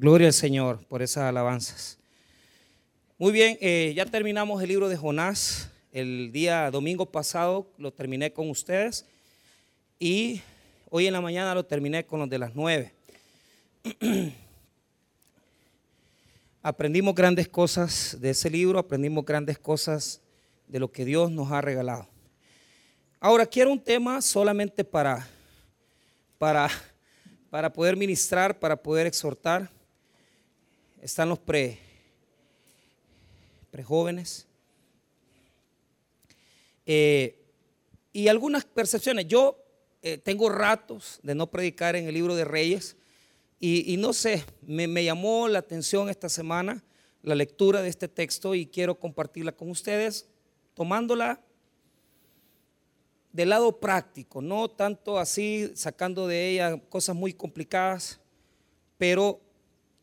Gloria al Señor por esas alabanzas. Muy bien, eh, ya terminamos el libro de Jonás. El día domingo pasado lo terminé con ustedes y hoy en la mañana lo terminé con los de las nueve. aprendimos grandes cosas de ese libro, aprendimos grandes cosas de lo que Dios nos ha regalado. Ahora quiero un tema solamente para, para, para poder ministrar, para poder exhortar. Están los pre, prejóvenes. Eh, y algunas percepciones. Yo eh, tengo ratos de no predicar en el libro de Reyes y, no sé, me, me, llamó la atención esta semana la lectura de este texto y quiero compartirla con ustedes, tomándola del lado práctico, no tanto así sacando de ella cosas muy complicadas, pero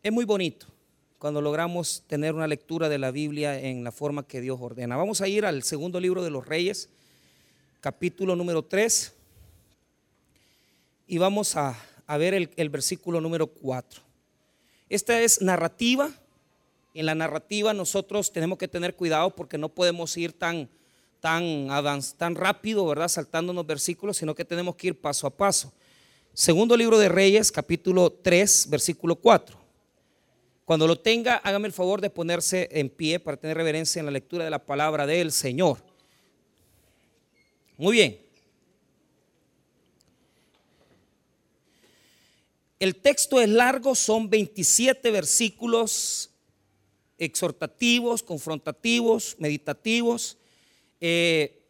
es muy bonito cuando logramos tener una lectura de la Biblia en la forma que Dios ordena. Vamos a ir al segundo libro de los Reyes, capítulo número 3, y vamos a, ver el, versículo número 4. Esta es narrativa. En la narrativa nosotros tenemos que tener cuidado porque no podemos ir tan tan, tan rápido, ¿verdad? Saltándonos versículos, sino que tenemos que ir paso a paso. Segundo libro de Reyes, capítulo 3, versículo 4. Cuando lo tenga, hágame el favor de ponerse en pie para tener reverencia en la lectura de la palabra del Señor. Muy bien. El texto es largo, son 27 versículos exhortativos, confrontativos, meditativos. Eh,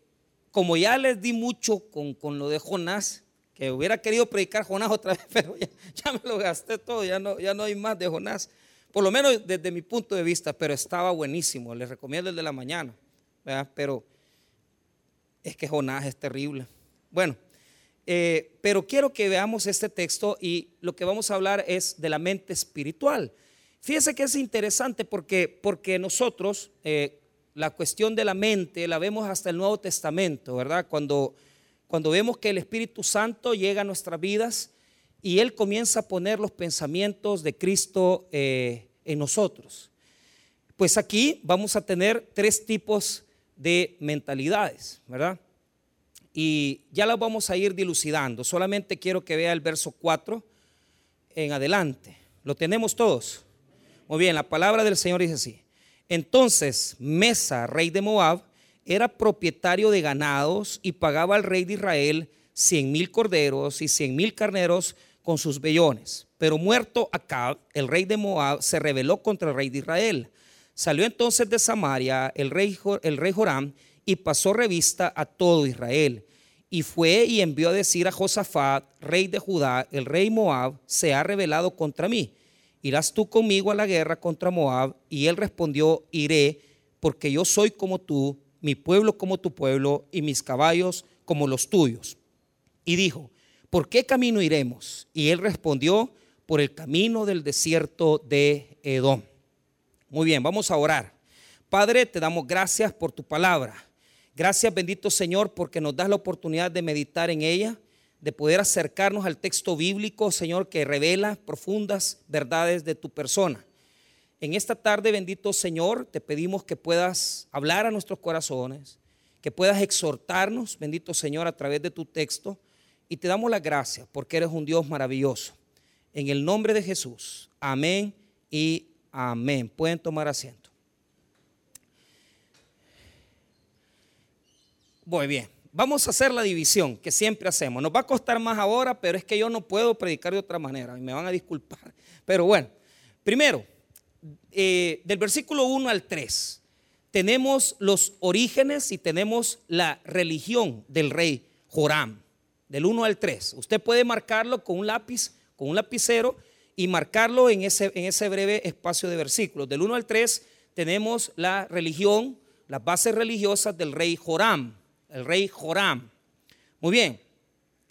como ya les di mucho con, lo de Jonás, que hubiera querido predicar Jonás otra vez, pero ya, me lo gasté todo, ya no, ya no hay más de Jonás. Por lo menos desde mi punto de vista, pero estaba buenísimo. Les recomiendo el de la mañana, pero es que Jonás es terrible. Bueno, eh, pero quiero que veamos este texto y lo que vamos a hablar es de la mente espiritual. Fíjense que es interesante porque, porque nosotros, eh, la cuestión de la mente la vemos hasta el Nuevo Testamento, ¿verdad? Cuando, cuando vemos que el Espíritu Santo llega a nuestras vidas y Él comienza a poner los pensamientos de Cristo eh, en nosotros. Pues aquí vamos a tener tres tipos de mentalidades, ¿verdad? Y ya las vamos a ir dilucidando. Solamente quiero que vea el verso 4 en adelante. ¿Lo tenemos todos? Muy bien, la palabra del Señor dice así. Entonces Mesa, rey de Moab, era propietario de ganados y pagaba al rey de Israel cien mil corderos y cien mil carneros con sus vellones. Pero muerto Acab, el rey de Moab, se rebeló contra el rey de Israel. Salió entonces de Samaria el rey, el rey Joram y pasó revista a todo Israel. Y fue y envió a decir a Josafat, rey de Judá, el rey Moab, se ha rebelado contra mí ¿irás tú conmigo a la guerra contra Moab? Y él respondió, iré, porque yo soy como tú, mi pueblo como tu pueblo, y mis caballos como los tuyos. Y dijo, ¿por qué camino iremos? Y él respondió, por el camino del desierto de Edom. Muy bien, vamos a orar. Padre, te damos gracias por tu palabra. Gracias, bendito Señor, porque nos das la oportunidad de meditar en ella de poder acercarnos al texto bíblico, Señor, que revela profundas verdades de tu persona. En esta tarde, bendito Señor, te pedimos que puedas hablar a nuestros corazones, que puedas exhortarnos, bendito Señor, a través de tu texto. Y te damos la gracia porque eres un Dios maravilloso. En el nombre de Jesús. Amén y amén. Pueden tomar asiento. Muy bien vamos a hacer la división que siempre hacemos. Nos va a costar más ahora, pero es que yo no puedo predicar de otra manera y me van a disculpar. Pero bueno, primero, eh, del versículo 1 al 3, tenemos los orígenes y tenemos la religión del rey Joram, del 1 al 3. Usted puede marcarlo con un lápiz, con un lapicero y marcarlo en ese, en ese breve espacio de versículos. Del 1 al 3 tenemos la religión, las bases religiosas del rey Joram el rey Joram. Muy bien,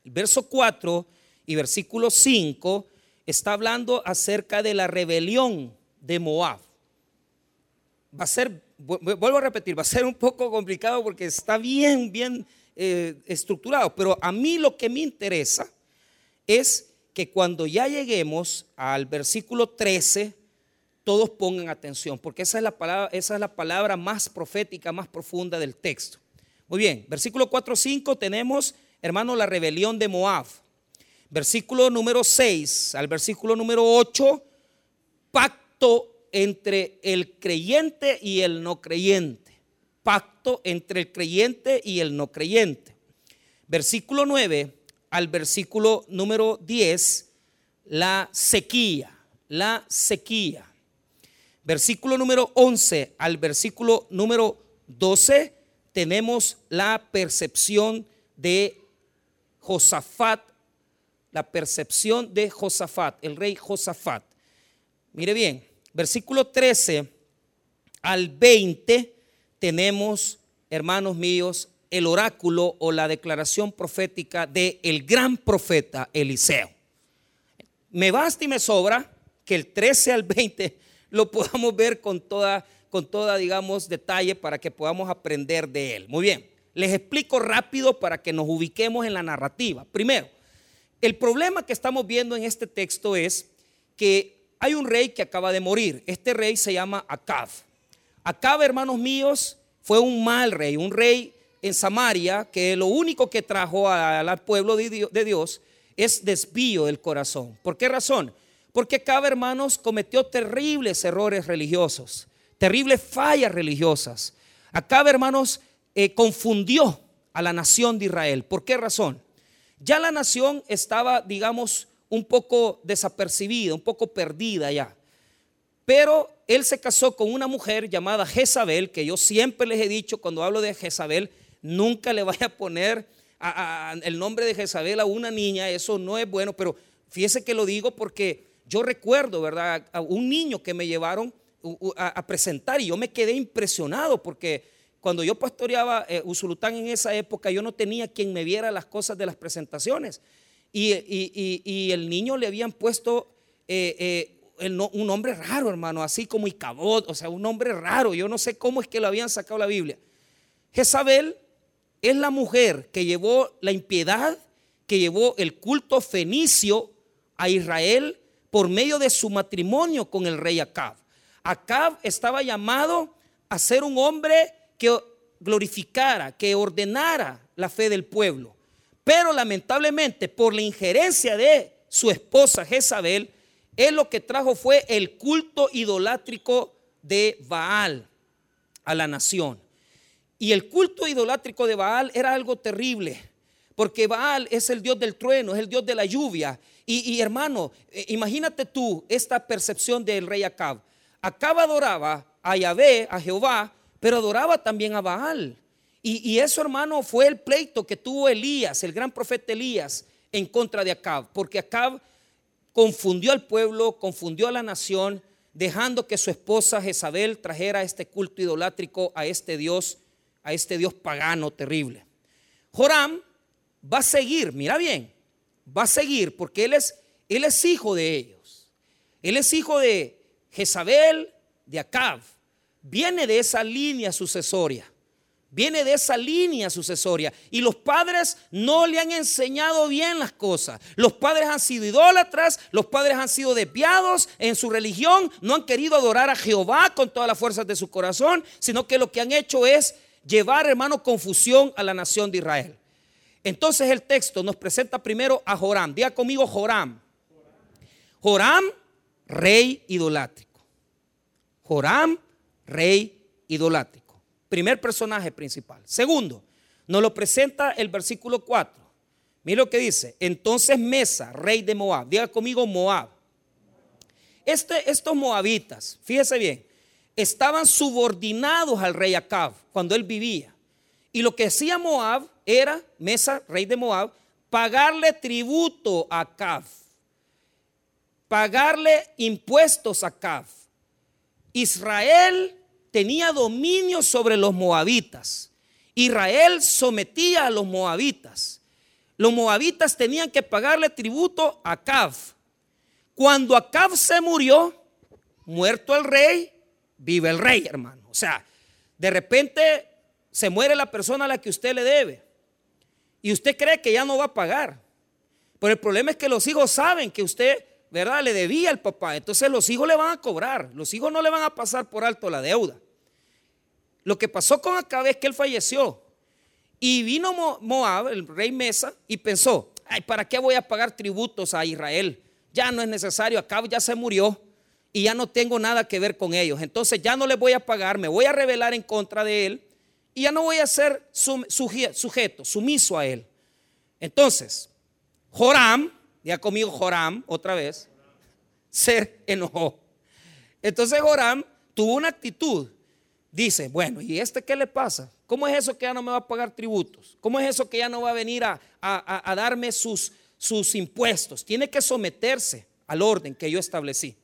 el verso 4 y versículo 5 está hablando acerca de la rebelión de Moab. Va a ser, vuelvo a repetir, va a ser un poco complicado porque está bien, bien eh, estructurado, pero a mí lo que me interesa es que cuando ya lleguemos al versículo 13, todos pongan atención, porque esa es la palabra, esa es la palabra más profética, más profunda del texto. Muy bien, versículo 4, 5 tenemos, hermano, la rebelión de Moab. Versículo número 6 al versículo número 8, pacto entre el creyente y el no creyente. Pacto entre el creyente y el no creyente. Versículo 9 al versículo número 10, la sequía, la sequía. Versículo número 11 al versículo número 12 tenemos la percepción de Josafat, la percepción de Josafat, el rey Josafat. Mire bien, versículo 13 al 20 tenemos, hermanos míos, el oráculo o la declaración profética de el gran profeta Eliseo. Me basta y me sobra que el 13 al 20 lo podamos ver con toda, con toda, digamos, detalle para que podamos aprender de él. Muy bien, les explico rápido para que nos ubiquemos en la narrativa. Primero, el problema que estamos viendo en este texto es que hay un rey que acaba de morir. Este rey se llama Acab. Acab, hermanos míos, fue un mal rey, un rey en Samaria que lo único que trajo al pueblo de Dios es desvío del corazón. ¿Por qué razón? Porque cada hermanos cometió terribles errores religiosos, terribles fallas religiosas. Acaba, hermanos, eh, confundió a la nación de Israel. ¿Por qué razón? Ya la nación estaba, digamos, un poco desapercibida, un poco perdida ya. Pero él se casó con una mujer llamada Jezabel, que yo siempre les he dicho cuando hablo de Jezabel, Nunca le vaya a poner el nombre de Jezabel a una niña, eso no es bueno, pero fíjese que lo digo porque yo recuerdo, ¿verdad? A un niño que me llevaron a, presentar y yo me quedé impresionado porque cuando yo pastoreaba eh, Usulután en esa época, yo no tenía quien me viera las cosas de las presentaciones. Y, el niño le habían puesto eh, eh, un nombre raro, hermano, así como Icabod, o sea, un nombre raro. Yo no sé cómo es que lo habían sacado la Biblia. Jezabel es la mujer que llevó la impiedad, que llevó el culto fenicio a Israel por medio de su matrimonio con el rey Acab. Acab estaba llamado a ser un hombre que glorificara, que ordenara la fe del pueblo. Pero lamentablemente por la injerencia de su esposa Jezabel, él lo que trajo fue el culto idolátrico de Baal a la nación. Y el culto idolátrico de Baal era algo terrible, porque Baal es el dios del trueno, es el dios de la lluvia. Y, hermano, eh, imagínate tú esta percepción del rey Acab. Acab adoraba a Yahvé, a Jehová, pero adoraba también a Baal. Y, y, eso, hermano, fue el pleito que tuvo Elías, el gran profeta Elías, en contra de Acab, porque Acab confundió al pueblo, confundió a la nación, dejando que su esposa Jezabel trajera este culto idolátrico a este Dios a este Dios pagano terrible. Joram va a seguir, mira bien, va a seguir porque él es, hijo de ellos. Él es hijo de Jezabel, de Acab. Viene de esa línea sucesoria. Viene de esa línea sucesoria. Y los padres no le han enseñado bien las cosas. Los padres han sido idólatras, los padres han sido desviados en su religión, no han querido adorar a Jehová con todas las fuerzas de su corazón, sino que lo que han hecho es llevar, hermano, confusión a la nación de Israel. Entonces el texto nos presenta primero a Joram. Diga conmigo Joram. Joram, rey idolátrico. Joram, rey idolátrico. Primer personaje principal. Segundo, nos lo presenta el versículo 4. Mira lo que dice. Entonces Mesa, rey de Moab. Diga conmigo Moab. Este, estos moabitas, fíjese bien, estaban subordinados al rey Acab cuando él vivía. Y lo que hacía Moab era, Mesa, rey de Moab, pagarle tributo a Acab, pagarle impuestos a Acab. Israel tenía dominio sobre los moabitas. Israel sometía a los moabitas. Los moabitas tenían que pagarle tributo a Acab. Cuando Acab se murió, muerto el rey, vive el rey, hermano. O sea, de repente se muere la persona a la que usted le debe y usted cree que ya no va a pagar. Pero el problema es que los hijos saben que usted, ¿verdad? Le debía al papá. Entonces los hijos le van a cobrar. Los hijos no le van a pasar por alto la deuda. Lo que pasó con Acabe es que él falleció. Y vino Moab, el rey Mesa, y pensó, ay, ¿para qué voy a pagar tributos a Israel? Ya no es necesario, Acabe ya se murió y ya no tengo nada que ver con ellos. Entonces ya no les voy a pagar, me voy a rebelar en contra de él y ya no voy a ser sujeto, sumiso a él. Entonces, Joram, ya conmigo Joram otra vez, se enojó. Entonces Joram tuvo una actitud. Dice, bueno, ¿y este qué le pasa? ¿Cómo es eso que ya no me va a pagar tributos? ¿Cómo es eso que ya no va a venir a, darme sus, sus impuestos? Tiene que someterse al orden que yo establecí.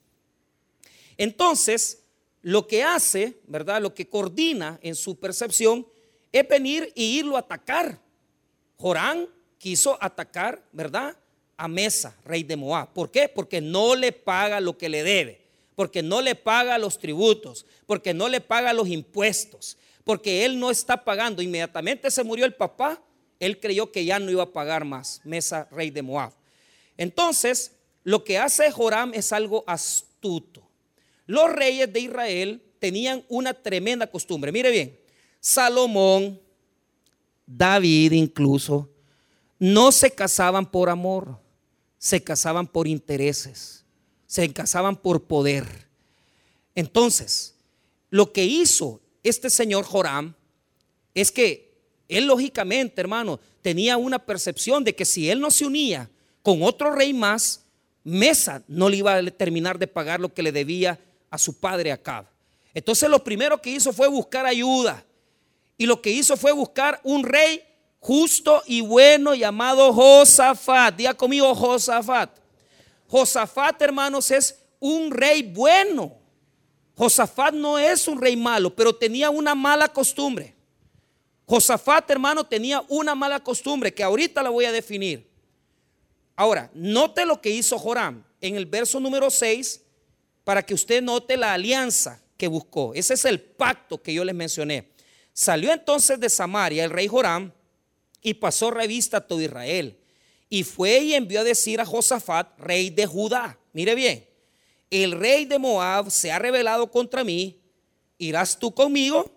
Entonces, lo que hace, ¿verdad? Lo que coordina en su percepción es venir y irlo a atacar. Joram quiso atacar, ¿verdad? A Mesa, rey de Moab. ¿Por qué? Porque no le paga lo que le debe, porque no le paga los tributos, porque no le paga los impuestos, porque él no está pagando. Inmediatamente se murió el papá, él creyó que ya no iba a pagar más, Mesa, rey de Moab. Entonces, lo que hace Joram es algo astuto. Los reyes de Israel tenían una tremenda costumbre. Mire bien, Salomón, David incluso, no se casaban por amor, se casaban por intereses, se casaban por poder. Entonces, lo que hizo este señor Joram es que él lógicamente, hermano, tenía una percepción de que si él no se unía con otro rey más, Mesa no le iba a terminar de pagar lo que le debía a su padre Acab. Entonces lo primero que hizo fue buscar ayuda. Y lo que hizo fue buscar un rey justo y bueno llamado Josafat. Diga conmigo Josafat. Josafat, hermanos, es un rey bueno. Josafat no es un rey malo, pero tenía una mala costumbre. Josafat, hermano, tenía una mala costumbre que ahorita la voy a definir. Ahora, note lo que hizo Joram en el verso número 6 para que usted note la alianza que buscó. Ese es el pacto que yo les mencioné. Salió entonces de Samaria el rey Joram y pasó revista a todo Israel. Y fue y envió a decir a Josafat, rey de Judá, mire bien, el rey de Moab se ha rebelado contra mí, ¿irás tú conmigo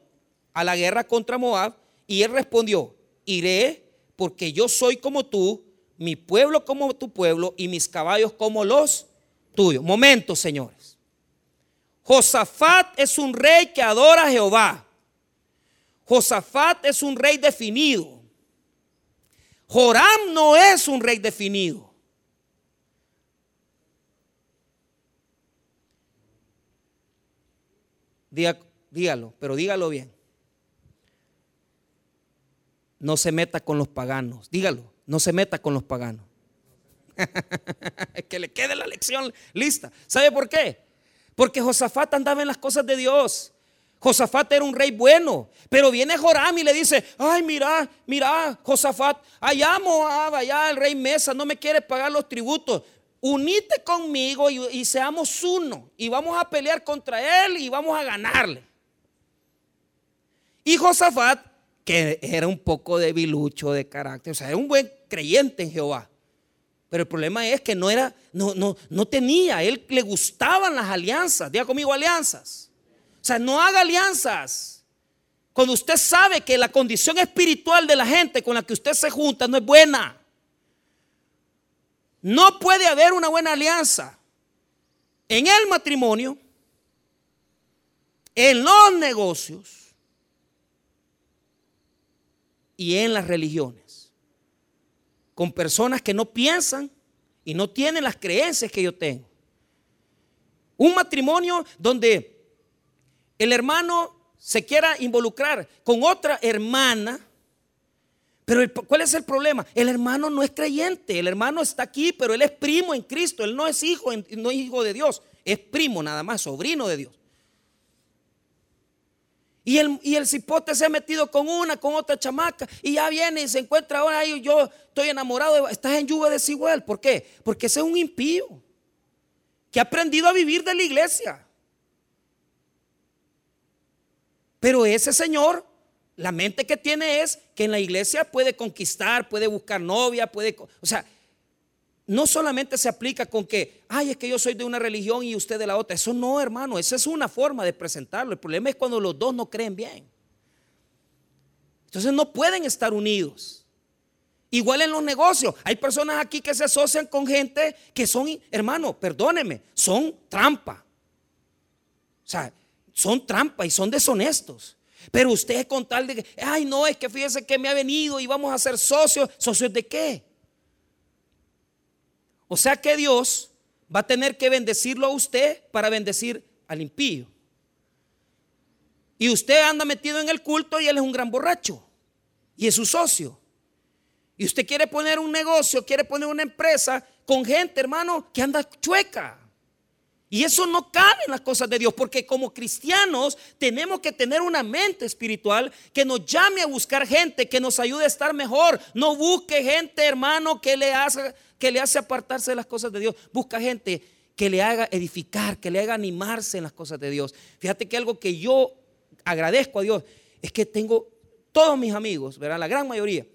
a la guerra contra Moab? Y él respondió, iré porque yo soy como tú, mi pueblo como tu pueblo y mis caballos como los tuyos. Momento, señores. Josafat es un rey que adora a Jehová. Josafat es un rey definido. Joram no es un rey definido. dígalo, pero dígalo bien. No se meta con los paganos. Dígalo, no se meta con los paganos. que le quede la lección lista. ¿Sabe por qué? Porque Josafat andaba en las cosas de Dios. Josafat era un rey bueno, pero viene Joram y le dice, ay, mira, mira, Josafat, allá Moab, allá el rey Mesa no me quiere pagar los tributos. Unite conmigo y, seamos uno y vamos a pelear contra él y vamos a ganarle. Y Josafat, que era un poco debilucho de carácter, o sea, era un buen creyente en Jehová. Pero el problema es que no era, no, no, no tenía, él le gustaban las alianzas. Diga conmigo alianzas. O sea, no haga alianzas. Cuando usted sabe que la condición espiritual de la gente con la que usted se junta no es buena. No puede haber una buena alianza en el matrimonio, en los negocios y en las religiones. Con personas que no piensan y no tienen las creencias que yo tengo. Un matrimonio donde el hermano se quiera involucrar con otra hermana, pero ¿cuál es el problema? El hermano no es creyente, el hermano está aquí, pero él es primo en Cristo, él no es hijo, no es hijo de Dios, es primo nada más, sobrino de Dios. Y el, y el cipote se ha metido con una, con otra chamaca, y ya viene y se encuentra ahora, yo estoy enamorado, estás en lluvia desigual. ¿Por qué? Porque ese es un impío que ha aprendido a vivir de la iglesia. Pero ese señor, la mente que tiene es que en la iglesia puede conquistar, puede buscar novia, puede... O sea, no solamente se aplica con que, ay, es que yo soy de una religión y usted de la otra. Eso no, hermano, esa es una forma de presentarlo. El problema es cuando los dos no creen bien. Entonces no pueden estar unidos. Igual en los negocios. Hay personas aquí que se asocian con gente que son, hermano, perdóneme, son trampa. O sea, son trampa y son deshonestos. Pero usted con tal de que, ay, no, es que fíjese que me ha venido y vamos a ser socios. ¿Socios de qué? O sea que Dios va a tener que bendecirlo a usted para bendecir al impío. Y usted anda metido en el culto y él es un gran borracho. Y es su socio. Y usted quiere poner un negocio, quiere poner una empresa con gente, hermano, que anda chueca. Y eso no cabe en las cosas de Dios, porque como cristianos tenemos que tener una mente espiritual que nos llame a buscar gente que nos ayude a estar mejor. No busque gente, hermano, que le hace, que le hace apartarse de las cosas de Dios. Busca gente que le haga edificar, que le haga animarse en las cosas de Dios. Fíjate que algo que yo agradezco a Dios es que tengo todos mis amigos, ¿verdad? La gran mayoría.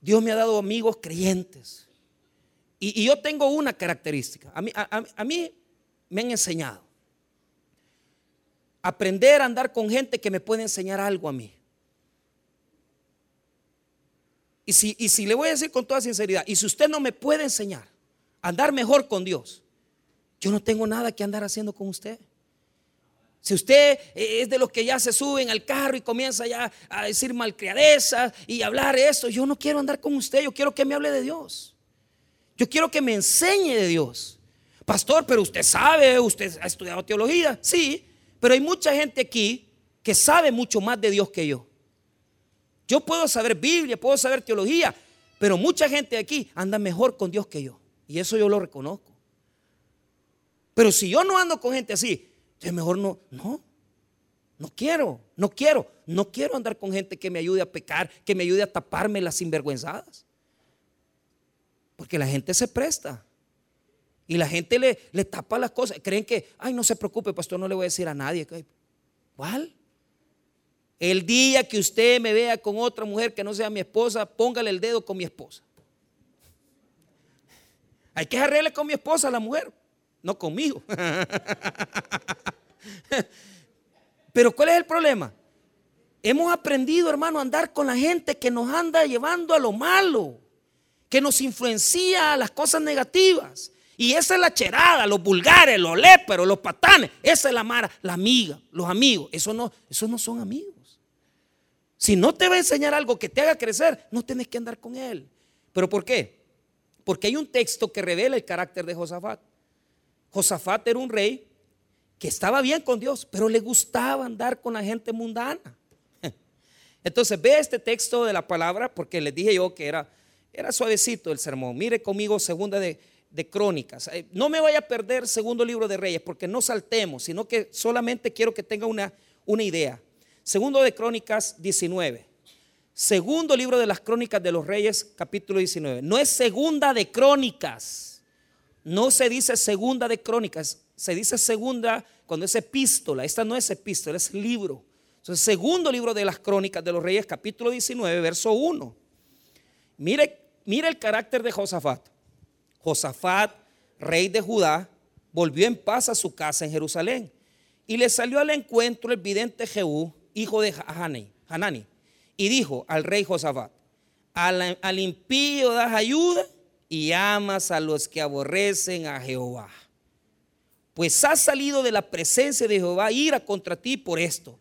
Dios me ha dado amigos creyentes. Y, yo tengo una característica. A mí, a mí me han enseñado. Aprender a andar con gente que me puede enseñar algo a mí. Y si, y si le voy a decir con toda sinceridad, y si usted no me puede enseñar a andar mejor con Dios, yo no tengo nada que andar haciendo con usted. Si usted es de los que ya se suben al carro y comienza ya a decir malcriadezas y hablar eso, yo no quiero andar con usted, yo quiero que me hable de Dios. Yo quiero que me enseñe de Dios. Pastor, pero usted sabe, usted ha estudiado teología, sí, pero hay mucha gente aquí que sabe mucho más de Dios que yo. Yo puedo saber Biblia, puedo saber teología, pero mucha gente aquí anda mejor con Dios que yo. Y eso yo lo reconozco. Pero si yo no ando con gente así, es mejor no, no, no quiero, no quiero, no quiero andar con gente que me ayude a pecar, que me ayude a taparme las sinvergüenzadas. Porque la gente se presta. Y la gente le, le tapa las cosas. Creen que, ay, no se preocupe, pastor, no le voy a decir a nadie. ¿Cuál? El día que usted me vea con otra mujer que no sea mi esposa, póngale el dedo con mi esposa. Hay que arreglarle con mi esposa la mujer, no conmigo. Pero ¿cuál es el problema? Hemos aprendido, hermano, a andar con la gente que nos anda llevando a lo malo, que nos influencia a las cosas negativas. Y esa es la cherada, los vulgares, los léperos, los patanes. Esa es la mara, la amiga, los amigos. Eso no, esos no son amigos. Si no te va a enseñar algo que te haga crecer, no tienes que andar con él. ¿Pero por qué? Porque hay un texto que revela el carácter de Josafat. Josafat era un rey que estaba bien con Dios, pero le gustaba andar con la gente mundana. Entonces ve este texto de la palabra, porque les dije yo que era, era suavecito el sermón. Mire conmigo segunda de de crónicas. Eh, no me vaya a perder segundo libro de reyes porque no saltemos, sino que solamente quiero que tenga una, una idea. Segundo de crónicas 19. Segundo libro de las crónicas de los reyes, capítulo 19. No es segunda de crónicas. No se dice segunda de crónicas. Se dice segunda cuando es epístola. Esta no es epístola, es libro. Entonces, segundo libro de las crónicas de los reyes, capítulo 19, verso 1. Mire, mire el carácter de Josafat. Josafat, rey de Judá, volvió en paz a su casa en Jerusalén. Y le salió al encuentro el vidente Jehú, hijo de Hanani, y dijo al rey Josafat, al, al impío das ayuda y amas a los que aborrecen a Jehová. Pues has salido de la presencia de Jehová ira contra ti por esto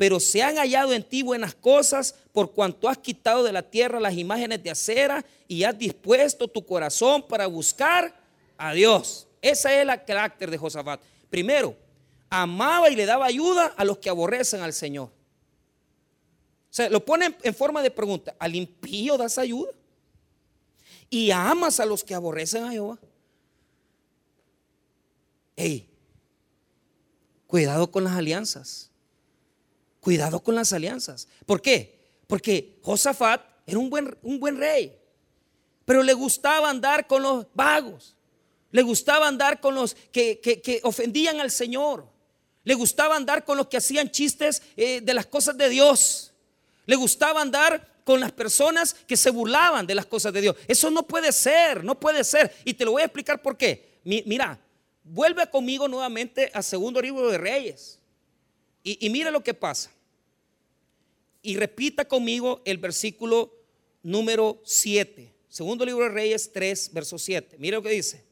pero se han hallado en ti buenas cosas por cuanto has quitado de la tierra las imágenes de acera y has dispuesto tu corazón para buscar a Dios. Ese es el carácter de Josafat. Primero, amaba y le daba ayuda a los que aborrecen al Señor. O sea, lo pone en forma de pregunta, ¿al impío das ayuda? ¿Y amas a los que aborrecen a Jehová? Hey, cuidado con las alianzas. Cuidado con las alianzas. ¿Por qué? Porque Josafat era un buen, un buen rey, pero le gustaba andar con los vagos, le gustaba andar con los que, ofendían al Señor, le gustaba andar con los que hacían chistes eh, de las cosas de Dios, le gustaba andar con las personas que se burlaban de las cosas de Dios. Eso no puede ser, no puede ser. Y te lo voy a explicar por qué. mira, vuelve conmigo nuevamente al segundo libro de Reyes. Y, y mira lo que pasa. Y repita conmigo el versículo número 7. Segundo libro de Reyes 3, verso 7. Mira lo que dice.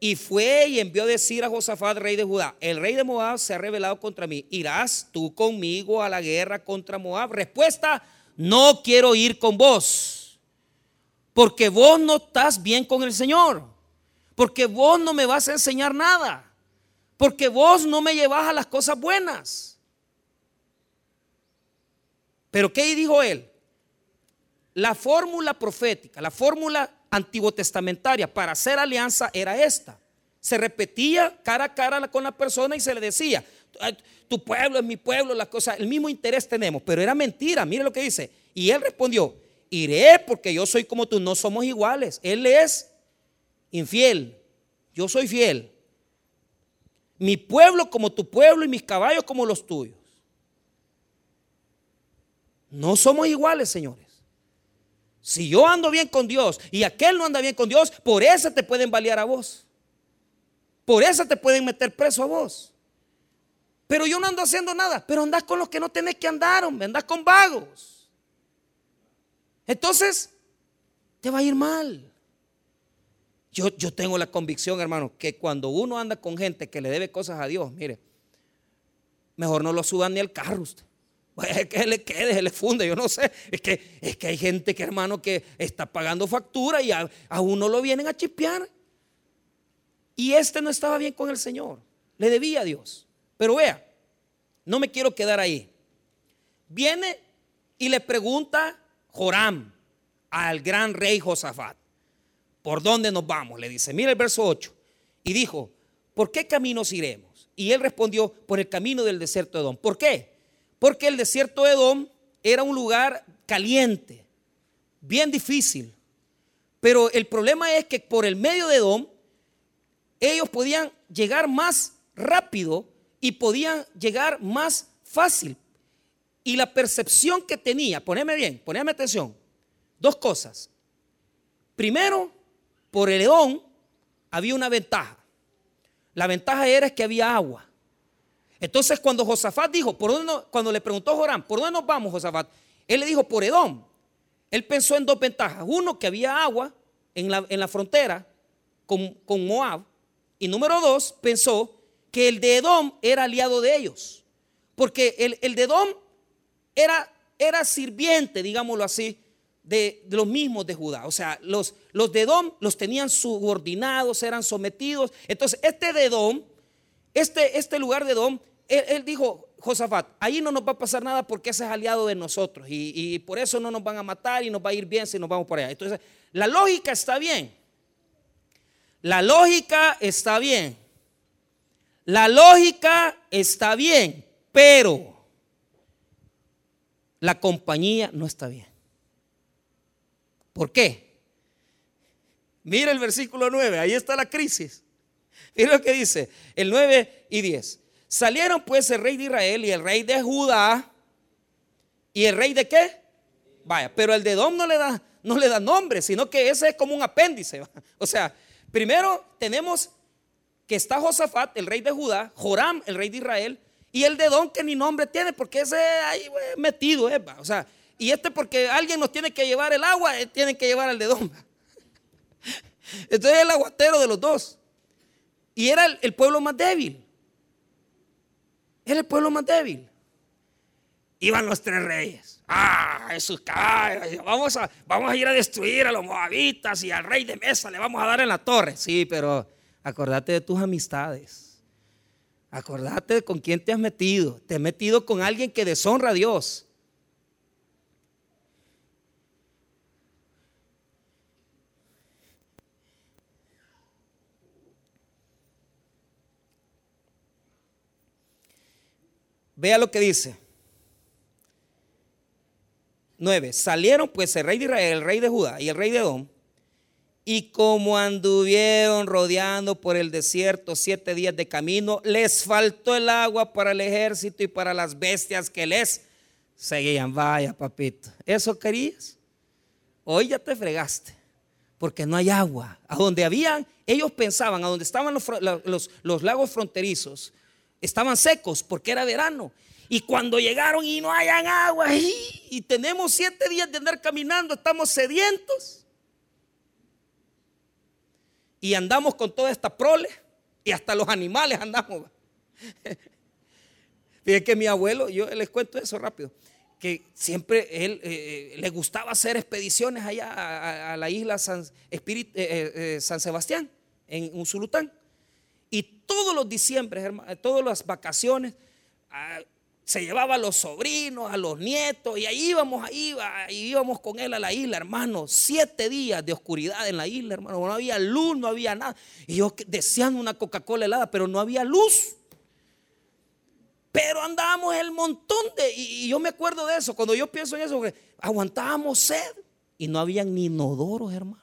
Y fue y envió a decir a Josafat, rey de Judá, el rey de Moab se ha rebelado contra mí. ¿Irás tú conmigo a la guerra contra Moab? Respuesta, no quiero ir con vos. Porque vos no estás bien con el Señor. Porque vos no me vas a enseñar nada. Porque vos no me llevas a las cosas buenas. Pero ¿qué dijo él? La fórmula profética, la fórmula antiguo testamentaria para hacer alianza era esta. Se repetía cara a cara con la persona y se le decía, tu pueblo es mi pueblo, la cosa, el mismo interés tenemos, pero era mentira, mire lo que dice. Y él respondió, iré porque yo soy como tú, no somos iguales. Él es infiel, yo soy fiel. Mi pueblo como tu pueblo y mis caballos como los tuyos. No somos iguales, señores. Si yo ando bien con Dios y aquel no anda bien con Dios, por eso te pueden balear a vos. Por eso te pueden meter preso a vos. Pero yo no ando haciendo nada. Pero andás con los que no tenés que andar, hombre. Andás con vagos. Entonces, te va a ir mal. Yo, yo tengo la convicción, hermano, que cuando uno anda con gente que le debe cosas a Dios, mire, mejor no lo suban ni al carro usted. Es que le quede, se le funde, yo no sé. Es que, es que hay gente que, hermano, que está pagando factura y a, uno lo vienen a chispear. Y este no estaba bien con el Señor. Le debía a Dios. Pero vea, no me quiero quedar ahí. Viene y le pregunta Joram al gran rey Josafat, ¿por dónde nos vamos? Le dice, mira el verso 8. Y dijo, ¿por qué caminos iremos? Y él respondió, por el camino del desierto de Edom. ¿Por qué? Porque el desierto de Edom era un lugar caliente, bien difícil. Pero el problema es que por el medio de Edom, ellos podían llegar más rápido y podían llegar más fácil. Y la percepción que tenía, poneme bien, poneme atención, dos cosas. Primero, por el Edom había una ventaja. La ventaja era que había agua. Entonces cuando Josafat dijo, ¿por dónde cuando le preguntó Joram, ¿por dónde nos vamos, Josafat? Él le dijo, por Edom. Él pensó en dos ventajas. Uno, que había agua en la, en la frontera con, con, Moab. Y número dos, pensó que el de Edom era aliado de ellos. Porque el, el de Edom era, era sirviente, digámoslo así, de, de, los mismos de Judá. O sea, los, los de Edom los tenían subordinados, eran sometidos. Entonces, este de Edom, este, este lugar de Edom él, dijo, Josafat, ahí no nos va a pasar nada porque ese es aliado de nosotros y, por eso no nos van a matar y nos va a ir bien si nos vamos por allá. Entonces, la lógica está bien. La lógica está bien. La lógica está bien, pero la compañía no está bien. ¿Por qué? Mira el versículo 9, ahí está la crisis. Mira lo que dice, el 9 y 10. Salieron pues el rey de Israel y el rey de Judá. ¿Y el rey de qué? Vaya, pero el de Edom no le da, no le da nombre, sino que ese es como un apéndice. O sea, primero tenemos que está Josafat, el rey de Judá, Joram, el rey de Israel, y el de Edom que ni nombre tiene, porque ese ahí metido es. O sea, y este porque alguien nos tiene que llevar el agua, eh, tienen que llevar al de Edom. Entonces es el aguatero de los dos. Y era el pueblo más débil. Era el pueblo más débil. Iban los tres reyes. Ah, Jesús, vamos a, vamos a ir a destruir a los moabitas y al rey de mesa le vamos a dar en la torre. Sí, pero acordate de tus amistades. Acordate con quién te has metido. Te has metido con alguien que deshonra a Dios. Vea lo que dice. 9. Salieron pues el rey de Israel, el rey de Judá y el rey de Edom. Y como anduvieron rodeando por el desierto siete días de camino, les faltó el agua para el ejército y para las bestias que les Seguían, vaya papito, ¿eso querías? Hoy ya te fregaste, porque no hay agua. A donde habían, ellos pensaban, a donde estaban los, los lagos fronterizos, estaban secos porque era verano. Y cuando llegaron y no hayan agua, y, tenemos siete días de andar caminando, estamos sedientos. Y andamos con toda esta prole, y hasta los animales andamos. Fíjense que mi abuelo, yo les cuento eso rápido, que siempre él eh, le gustaba hacer expediciones allá a, la isla San, eh, eh, San Sebastián, en Usulután. Todos los diciembre, todas las vacaciones, ah, se llevaba a los sobrinos, a los nietos, y ahí íbamos, ahí íbamos con él a la isla, hermano. Siete días de oscuridad en la isla, hermano. No había luz, no había nada. Y yo deseando una Coca-Cola helada, pero no había luz. Pero andábamos el montón de, y, yo me acuerdo de eso, cuando yo pienso en eso, aguantábamos sed y no había ni inodoros, hermano.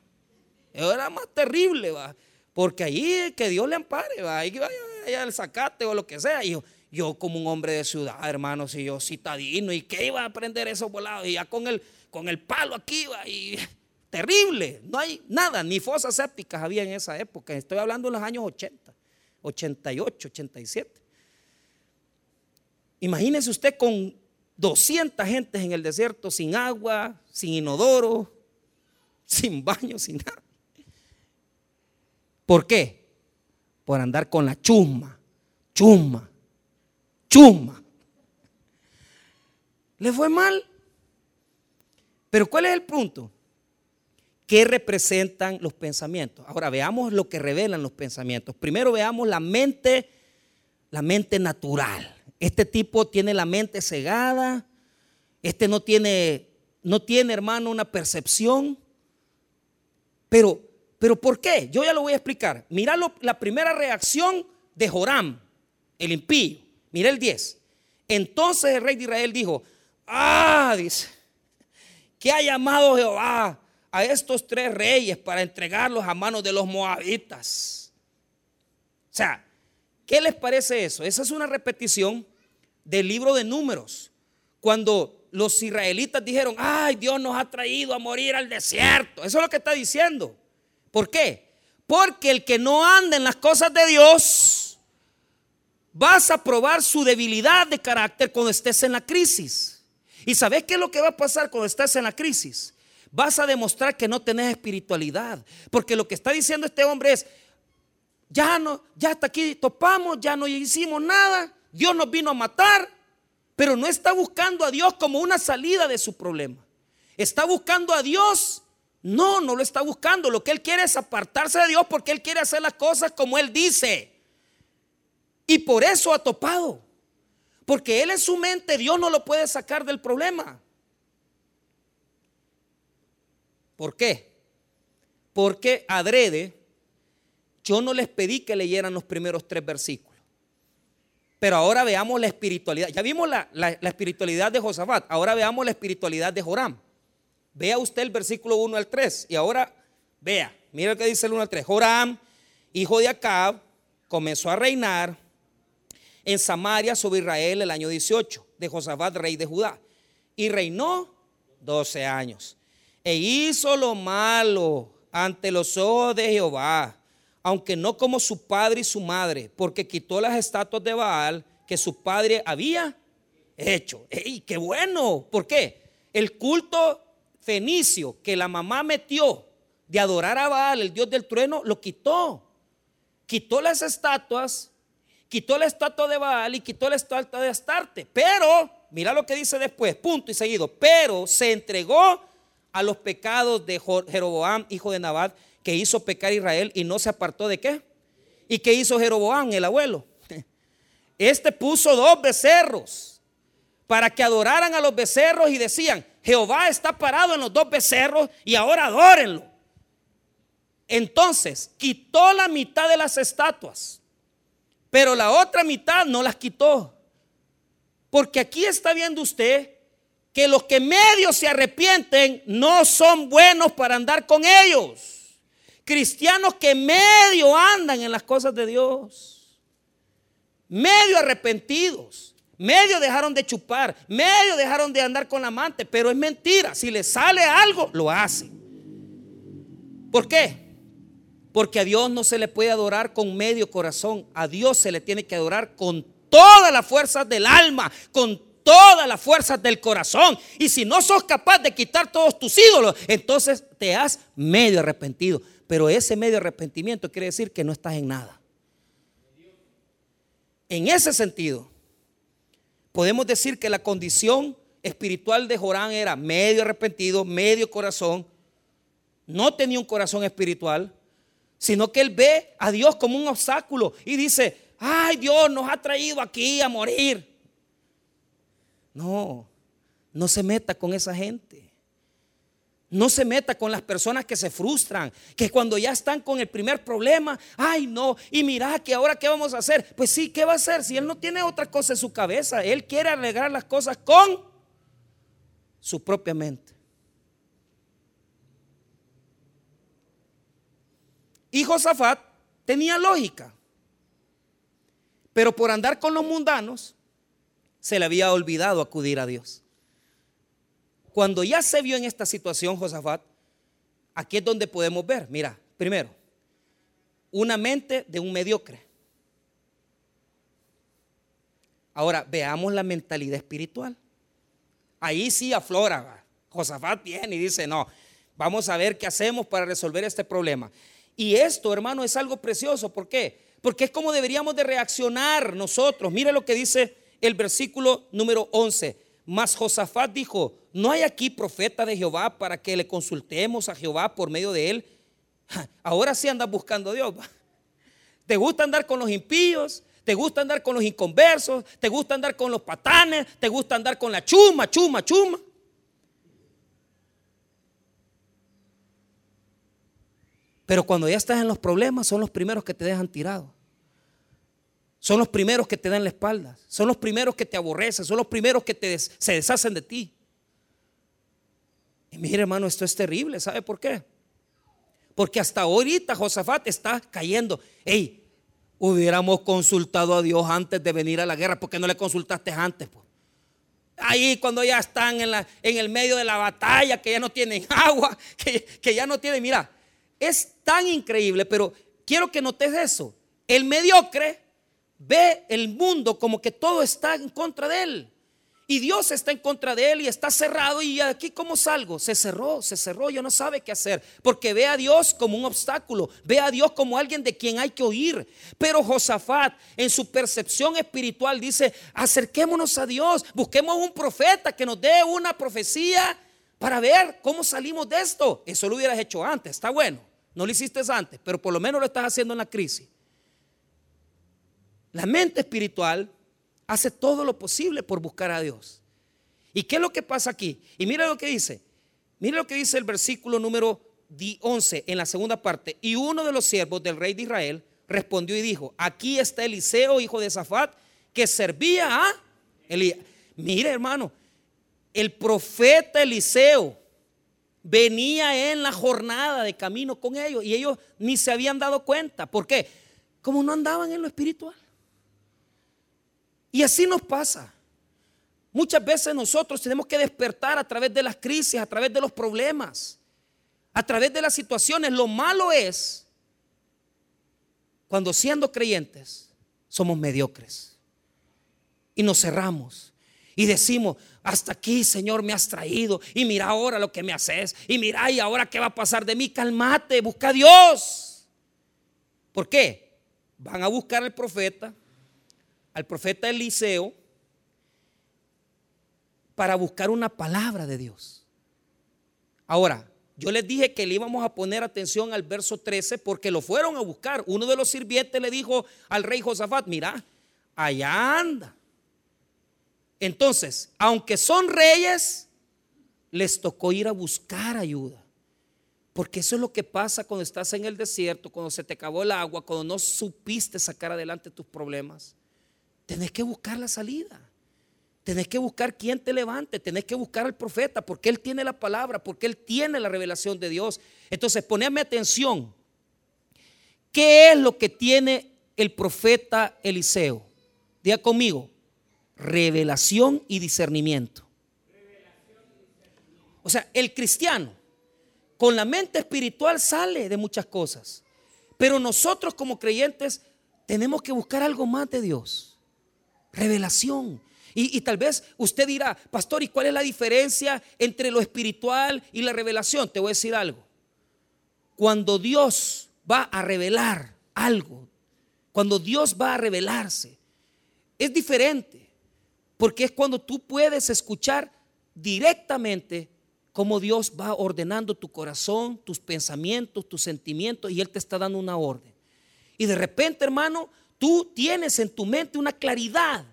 Era más terrible, va. Porque ahí que Dios le ampare, va. Ahí que vaya al zacate o lo que sea. Yo, yo como un hombre de ciudad, hermanos, y yo citadino, ¿y qué iba a aprender eso volados? Y ya con el, con el palo aquí, terrible, no hay nada, ni fosas sépticas había en esa época, estoy hablando de los años 80, 88, 87. Imagínese usted con 200 gentes en el desierto, sin agua, sin inodoro, sin baño, sin nada. ¿Por qué? Por andar con la chusma, chusma, chuma. Le fue mal. Pero ¿cuál es el punto? ¿Qué representan los pensamientos? Ahora veamos lo que revelan los pensamientos. Primero veamos la mente, la mente natural. Este tipo tiene la mente cegada. Este no tiene, no tiene, hermano, una percepción. Pero, pero ¿por qué? Yo ya lo voy a explicar. Mira la primera reacción de Joram, el impío. Mira el 10. Entonces el rey de Israel dijo, ah, dice, que ha llamado Jehová a estos tres reyes para entregarlos a manos de los moabitas. O sea, ¿qué les parece eso? Esa es una repetición del libro de números. Cuando los israelitas dijeron, ay, Dios nos ha traído a morir al desierto. Eso es lo que está diciendo. ¿Por qué? Porque el que no anda en las cosas de Dios, vas a probar su debilidad de carácter cuando estés en la crisis. ¿Y sabes qué es lo que va a pasar cuando estés en la crisis? Vas a demostrar que no tenés espiritualidad. Porque lo que está diciendo este hombre es, ya no, ya hasta aquí topamos, ya no hicimos nada, Dios nos vino a matar, pero no está buscando a Dios como una salida de su problema. Está buscando a Dios. No, no lo está buscando. Lo que él quiere es apartarse de Dios porque él quiere hacer las cosas como él dice. Y por eso ha topado. Porque él en su mente Dios no lo puede sacar del problema. ¿Por qué? Porque adrede, yo no les pedí que leyeran los primeros tres versículos. Pero ahora veamos la espiritualidad. Ya vimos la, espiritualidad de Josafat. Ahora veamos la espiritualidad de Joram. Vea usted el versículo 1 al 3. Y ahora vea, mira lo que dice el 1 al 3. Joram, hijo de Acab, comenzó a reinar en Samaria sobre Israel el año 18 de Josafat, rey de Judá. Y reinó 12 años. E hizo lo malo ante los ojos de Jehová, aunque no como su padre y su madre, porque quitó las estatuas de Baal que su padre había hecho. ¡Ey, qué bueno! ¿Por qué? El culto fenicio que la mamá metió de adorar a Baal, el dios del trueno, lo quitó. Quitó las estatuas quitó la estatua de Baal y quitó la estatua de Astarte. Pero, mira lo que dice después, punto y seguido, pero se entregó a los pecados de Jeroboam, hijo de Nabat, que hizo pecar a Israel y no se apartó de qué. ¿Y qué hizo Jeroboam, el abuelo? Este puso dos becerros para que adoraran a los becerros y decían, Jehová está parado en los dos becerros y ahora adórenlo. Entonces quitó la mitad de las estatuas pero la otra mitad no las quitó. Porque aquí está viendo usted que los que medio se arrepienten no son buenos para andar con ellos. Cristianos que medio andan en las cosas de Dios. Medio arrepentidos. Medio dejaron de chupar, medio dejaron de andar con la amante, pero es mentira. Si le sale algo, lo hace. ¿Por qué? Porque a Dios no se le puede adorar con medio corazón, a Dios se le tiene que adorar con todas las fuerzas del alma, con todas las fuerzas del corazón. Y si no sos capaz de quitar todos tus ídolos, entonces te has medio arrepentido. Pero ese medio arrepentimiento quiere decir que no estás en nada. En ese sentido, podemos decir que la condición espiritual de Jorán era medio arrepentido, medio corazón. No tenía un corazón espiritual, sino que él ve a Dios como un obstáculo y dice, ay Dios nos ha traído aquí a morir. No, no se meta con esa gente. No se meta con las personas que se frustran, que cuando ya están con el primer problema, ay no, y mira que ahora qué vamos a hacer. Pues sí, ¿qué va a hacer? Si él no tiene otra cosa en su cabeza, él quiere arreglar las cosas con su propia mente. Y Josafat tenía lógica, pero por andar con los mundanos, se le había olvidado acudir a Dios. Cuando ya se vio en esta situación Josafat, aquí es donde podemos ver, mira, primero, una mente de un mediocre. Ahora, veamos la mentalidad espiritual. Ahí sí aflora. Josafat viene y dice, no, vamos a ver qué hacemos para resolver este problema. Y esto, hermano, es algo precioso. ¿Por qué? Porque es como deberíamos de reaccionar nosotros. Mire lo que dice el versículo número 11. Mas Josafat dijo, ¿no hay aquí profeta de Jehová para que le consultemos a Jehová por medio de él? Ahora sí andas buscando a Dios. ¿Te gusta andar con los impíos? ¿Te gusta andar con los inconversos? ¿Te gusta andar con los patanes? ¿Te gusta andar con la chuma, chuma, chuma? Pero cuando ya estás en los problemas, son los primeros que te dejan tirado. Son los primeros que te dan la espalda. Son los primeros que te aborrecen. Son los primeros que se deshacen de ti. Y mire, hermano, esto es terrible. ¿Sabe por qué? Porque hasta ahorita Josafat está cayendo. Hey, hubiéramos consultado a Dios antes de venir a la guerra. ¿Por qué no le consultaste antes? Pues? Ahí cuando ya están en, la, en, el medio de la batalla, que ya no tienen agua, que, que ya no tienen, mira, es tan increíble, pero quiero que notes eso. El mediocre ve el mundo como que todo está en contra de él. Y Dios está en contra de él y está cerrado. Y aquí, ¿cómo salgo? Se cerró, se cerró. Ya no sabe qué hacer. Porque ve a Dios como un obstáculo. Ve a Dios como alguien de quien hay que oír. Pero Josafat, en su percepción espiritual, dice: acerquémonos a Dios. Busquemos un profeta que nos dé una profecía para ver cómo salimos de esto. Eso lo hubieras hecho antes. Está bueno. No lo hiciste antes, pero por lo menos lo estás haciendo en la crisis. La mente espiritual hace todo lo posible por buscar a Dios. ¿Y qué es lo que pasa aquí? Y mira lo que dice. Mira lo que dice el versículo número 11 en la segunda parte. Y uno de los siervos del rey de Israel respondió y dijo, aquí está Eliseo, hijo de Zafat, que servía a Elías. Mire hermano, el profeta Eliseo venía en la jornada de camino con ellos y ellos ni se habían dado cuenta. ¿Por qué? Como no andaban en lo espiritual. Y así nos pasa. Muchas veces nosotros tenemos que despertar a través de las crisis, a través de los problemas, a través de las situaciones. Lo malo es cuando siendo creyentes somos mediocres y nos cerramos y decimos, hasta aquí Señor me has traído y mira ahora lo que me haces y mira y ahora qué va a pasar de mí, calmate, busca a Dios. ¿Por qué? Van a buscar al profeta, al profeta Eliseo para buscar una palabra de Dios. Ahora, yo les dije que le íbamos a poner atención al verso 13 porque lo fueron a buscar. Uno de los sirvientes le dijo al rey Josafat, mira, allá anda. Entonces, aunque son reyes, les tocó ir a buscar ayuda. Porque eso es lo que pasa cuando estás en el desierto, cuando se te acabó el agua, cuando no supiste sacar adelante tus problemas. Tenés que buscar la salida. Tenés que buscar quien te levante, tenés que buscar al profeta, porque él tiene la palabra, porque él tiene la revelación de Dios. Entonces, poneme atención. ¿Qué es lo que tiene el profeta Eliseo? Diga conmigo, revelación y discernimiento. O sea, el cristiano con la mente espiritual sale de muchas cosas. Pero nosotros como creyentes tenemos que buscar algo más de Dios. Revelación. Y, tal vez usted dirá, pastor, ¿y cuál es la diferencia entre lo espiritual y la revelación? Te voy a decir algo. Cuando Dios va a revelar algo, cuando Dios va a revelarse, es diferente. Porque es cuando tú puedes escuchar directamente cómo Dios va ordenando tu corazón, tus pensamientos, tus sentimientos y Él te está dando una orden. Y de repente, hermano, tú tienes en tu mente una claridad.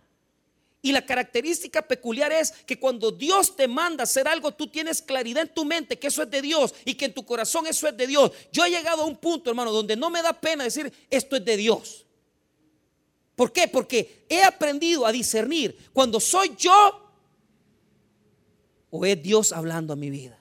Y la característica peculiar es que cuando Dios te manda hacer algo, tú tienes claridad en tu mente que eso es de Dios y que en tu corazón eso es de Dios. Yo he llegado a un punto, hermano, donde no me da pena decir esto es de Dios. ¿Por qué? Porque he aprendido a discernir cuando soy yo o es Dios hablando a mi vida.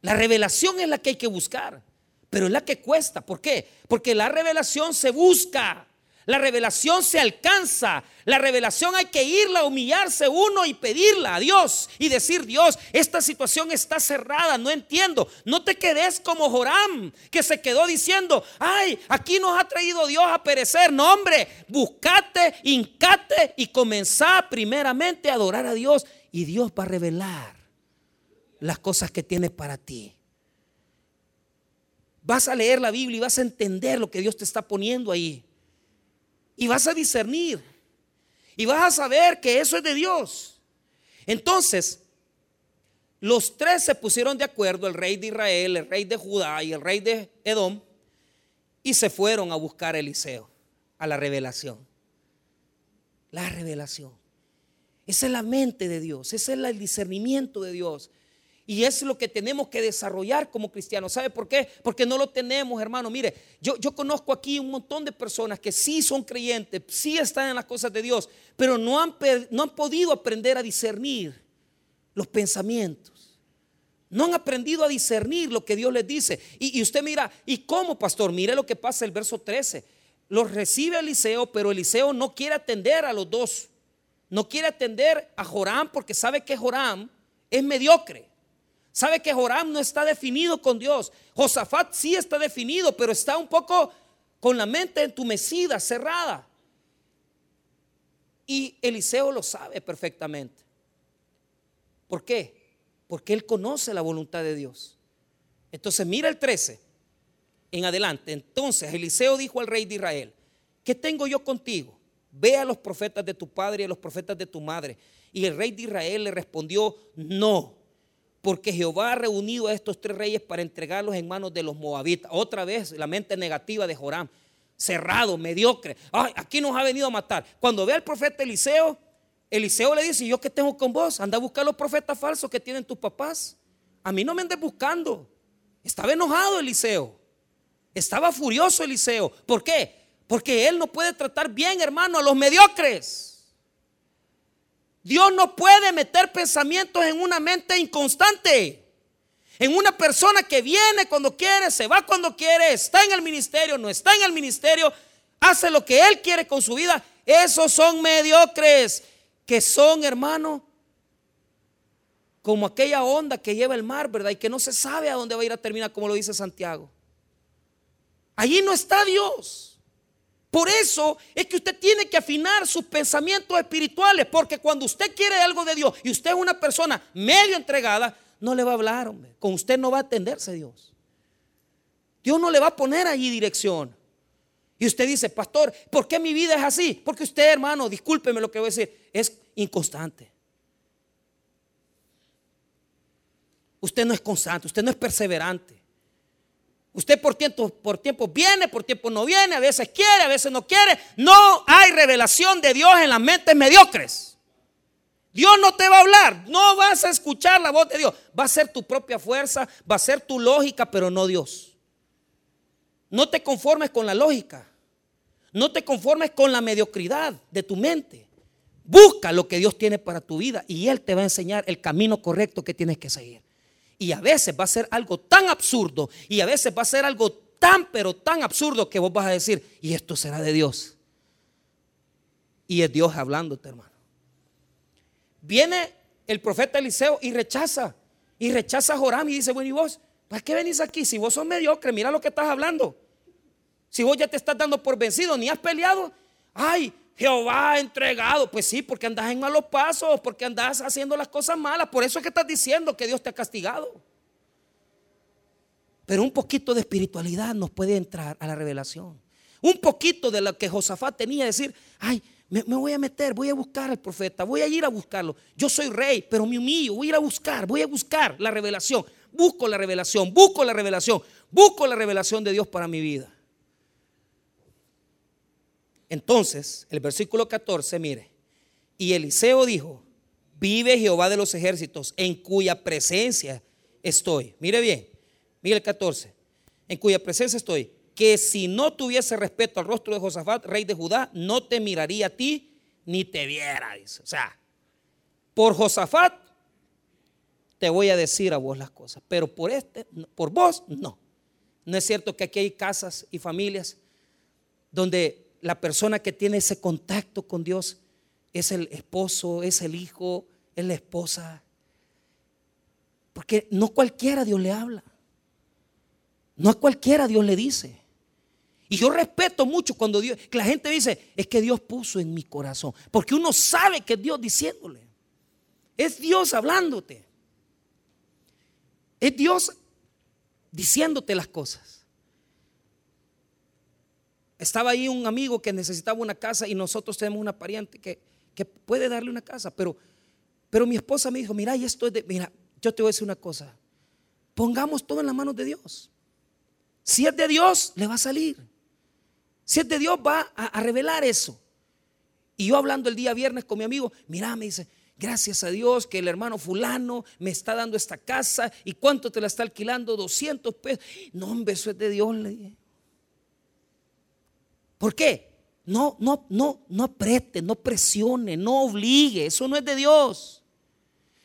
La revelación es la que hay que buscar, pero es la que cuesta. ¿Por qué? Porque la revelación se busca. La revelación se alcanza. La revelación hay que irla, humillarse uno y pedirla a Dios y decir, Dios, esta situación está cerrada, no entiendo. No te quedes como Joram, que se quedó diciendo, ay, aquí nos ha traído Dios a perecer. No, hombre, buscate, hincate y comenzá primeramente a adorar a Dios y Dios va a revelar las cosas que tiene para ti. Vas a leer la Biblia y vas a entender lo que Dios te está poniendo ahí. Y vas a discernir. Y vas a saber que eso es de Dios. Entonces, los tres se pusieron de acuerdo, el rey de Israel, el rey de Judá y el rey de Edom, y se fueron a buscar a Eliseo, a la revelación. La revelación. Esa es la mente de Dios, ese es el discernimiento de Dios. Y es lo que tenemos que desarrollar como cristianos. ¿Sabe por qué? Porque no lo tenemos, hermano. Mire, yo, yo conozco aquí un montón de personas que sí son creyentes, sí están en las cosas de Dios, pero no han, no han podido aprender a discernir los pensamientos. No han aprendido a discernir lo que Dios les dice. Y, usted mira, ¿y cómo, pastor? Mire lo que pasa el verso 13. Los recibe Eliseo, pero Eliseo no quiere atender a los dos. No quiere atender a Joram porque sabe que Joram es mediocre. Sabe que Joram no está definido con Dios. Josafat sí está definido, pero está un poco con la mente entumecida, cerrada. Y Eliseo lo sabe perfectamente. ¿Por qué? Porque él conoce la voluntad de Dios. Entonces mira el 13 en adelante. Entonces Eliseo dijo al rey de Israel, ¿qué tengo yo contigo? Ve a los profetas de tu padre y a los profetas de tu madre. Y el rey de Israel le respondió, no, porque Jehová ha reunido a estos tres reyes para entregarlos en manos de los moabitas. Otra vez la mente negativa de Joram, cerrado, mediocre. Ay, aquí nos ha venido a matar. Cuando ve al profeta Eliseo, Eliseo le dice, ¿yo qué tengo con vos? Anda a buscar los profetas falsos que tienen tus papás. A mí no me andes buscando. Estaba enojado Eliseo. Estaba furioso Eliseo. ¿Por qué? Porque Él no puede tratar bien, hermano, a los mediocres. Dios no puede meter pensamientos en una mente inconstante. En una persona que viene cuando quiere, se va cuando quiere, está en el ministerio, no está en el ministerio, hace lo que Él quiere con su vida. Esos son mediocres, que son, hermano, como aquella onda que lleva el mar, ¿verdad? Y que no se sabe a dónde va a ir a terminar, como lo dice Santiago. Allí no está Dios. Por eso es que usted tiene que afinar sus pensamientos espirituales, porque cuando usted quiere algo de Dios y usted es una persona medio entregada, no le va a hablar, hombre. Con usted no va a atenderse Dios. Dios no le va a poner allí dirección. Y usted dice, pastor, ¿por qué mi vida es así? Porque usted, hermano, discúlpeme lo que voy a decir, es inconstante. Usted no es constante, usted no es perseverante. Usted por tiempo, por tiempo viene, por tiempo no viene, a veces quiere, a veces no quiere. No hay revelación de Dios en las mentes mediocres. Dios no te va a hablar, no vas a escuchar la voz de Dios. Va a ser tu propia fuerza, va a ser tu lógica, pero no Dios. No te conformes con la lógica. No te conformes con la mediocridad de tu mente. Busca lo que Dios tiene para tu vida y Él te va a enseñar el camino correcto que tienes que seguir. Y a veces va a ser algo tan absurdo y a veces va a ser algo tan, pero tan absurdo que vos vas a decir, y esto será de Dios. Y es Dios hablándote, hermano. Viene el profeta Eliseo y rechaza. Y rechaza a Joram y dice, bueno, ¿y vos? ¿Para qué venís aquí? Si vos sos mediocre, mira lo que estás hablando. Si vos ya te estás dando por vencido, ni has peleado. Ay, Jehová ha entregado. Pues sí, porque andas en malos pasos, porque andas haciendo las cosas malas. Por eso es que estás diciendo que Dios te ha castigado. Pero un poquito de espiritualidad nos puede entrar a la revelación. Un poquito de lo que Josafat tenía, decir, ay, me, voy a meter, voy a buscar al profeta, voy a ir a buscarlo. Yo soy rey, pero me humillo, voy a ir a buscar, voy a buscar la revelación. Busco la revelación, busco la revelación, busco la revelación de Dios para mi vida. Entonces, el versículo 14, mire, y Eliseo dijo, vive Jehová de los ejércitos, en cuya presencia estoy. Mire bien, mire el 14, en cuya presencia estoy que si no tuviese respeto al rostro de Josafat, rey de Judá, no te miraría a ti ni te viera. Dice. O sea, por Josafat te voy a decir a vos las cosas, pero por este, por vos no. No es cierto que aquí hay casas y familias donde la persona que tiene ese contacto con Dios es el esposo, es el hijo, es la esposa. Porque no cualquiera Dios le habla. No a cualquiera Dios le dice. Y yo respeto mucho cuando Dios, que la gente dice, es que Dios puso en mi corazón. Porque uno sabe que es Dios diciéndole. Es Dios hablándote. Es Dios diciéndote las cosas. Estaba ahí un amigo que necesitaba una casa y nosotros tenemos una pariente que, que puede darle una casa, pero, pero mi esposa me dijo, mira, y esto es mira, yo te voy a decir una cosa, pongamos todo en las manos de Dios. Si es de Dios, le va a salir. Si es de Dios, va a, revelar eso. Y yo hablando el día viernes con mi amigo, mira, me dice, gracias a Dios que el hermano fulano me está dando esta casa y cuánto te la está alquilando, 200 pesos. No, hombre, eso es de Dios, le dije. ¿Por qué? No, no, no, no apriete, no presione, no obligue, eso no es de Dios.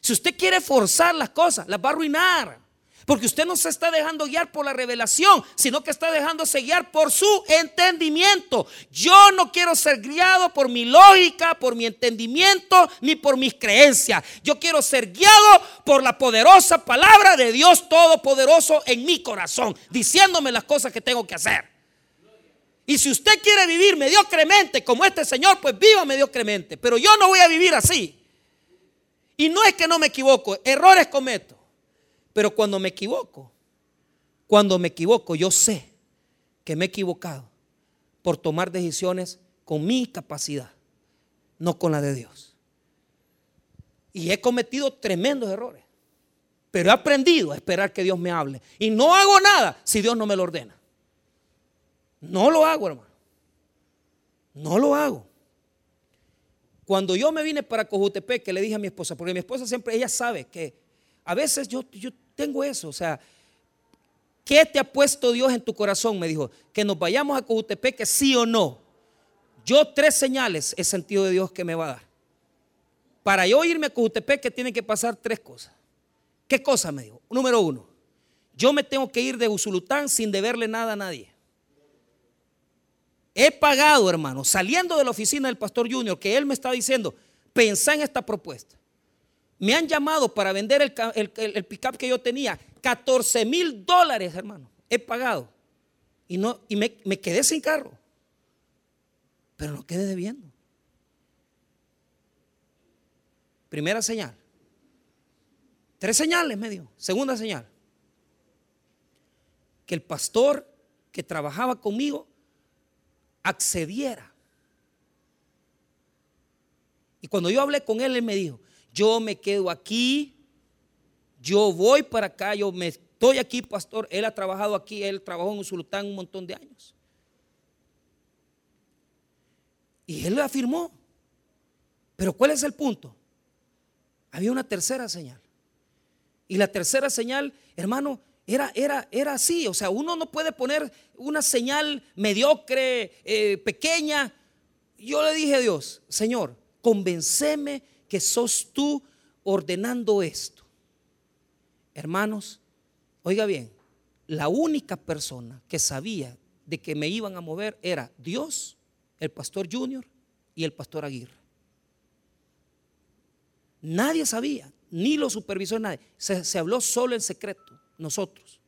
Si usted quiere forzar las cosas, las va a arruinar. Porque usted no se está dejando guiar por la revelación, sino que está dejándose guiar por su entendimiento. Yo no quiero ser guiado por mi lógica, por mi entendimiento, ni por mis creencias. Yo quiero ser guiado por la poderosa palabra de Dios Todopoderoso en mi corazón, diciéndome las cosas que tengo que hacer. Y si usted quiere vivir mediocremente como este Señor, pues viva mediocremente. Pero yo no voy a vivir así. Y no es que no me equivoco, errores cometo. Pero cuando me equivoco, cuando me equivoco, yo sé que me he equivocado por tomar decisiones con mi capacidad, no con la de Dios. Y he cometido tremendos errores. Pero he aprendido a esperar que Dios me hable. Y no hago nada si Dios no me lo ordena. No lo hago, hermano. No lo hago. Cuando yo me vine para Cojutepec, que le dije a mi esposa, porque mi esposa siempre, ella sabe que a veces yo, yo tengo eso, o sea, ¿qué te ha puesto Dios en tu corazón? Me dijo, que nos vayamos a Cojutepeque, sí o no. Yo tres señales he sentido de Dios que me va a dar. Para yo irme a Cojutepeque tienen que pasar tres cosas. ¿Qué cosa me dijo? Número uno, yo me tengo que ir de Usulután sin deberle nada a nadie. He pagado, hermano, saliendo de la oficina del pastor Junior, que él me está diciendo, pensá en esta propuesta. Me han llamado para vender el, el, pickup que yo tenía. 14 mil dólares, hermano. He pagado. Y, no, y me, me quedé sin carro. Pero no quedé debiendo. Primera señal. Tres señales me dio. Segunda señal. Que el pastor que trabajaba conmigo accediera. Y cuando yo hablé con él, él me dijo, yo me quedo aquí, yo voy para acá, yo me estoy aquí, pastor. Él ha trabajado aquí, él trabajó en Usulután un montón de años. Y él lo afirmó. Pero ¿cuál es el punto? Había una tercera señal. Y la tercera señal, hermano, era, era, era así. O sea, uno no puede poner una señal mediocre, eh, pequeña. Yo le dije a Dios, Señor, convenceme que sos tú ordenando esto. Hermanos, oiga bien, la única persona que sabía de que me iban a mover era Dios, el pastor Junior y el pastor Aguirre. Nadie sabía, ni los supervisores, nadie. Se, se habló solo en secreto, nosotros.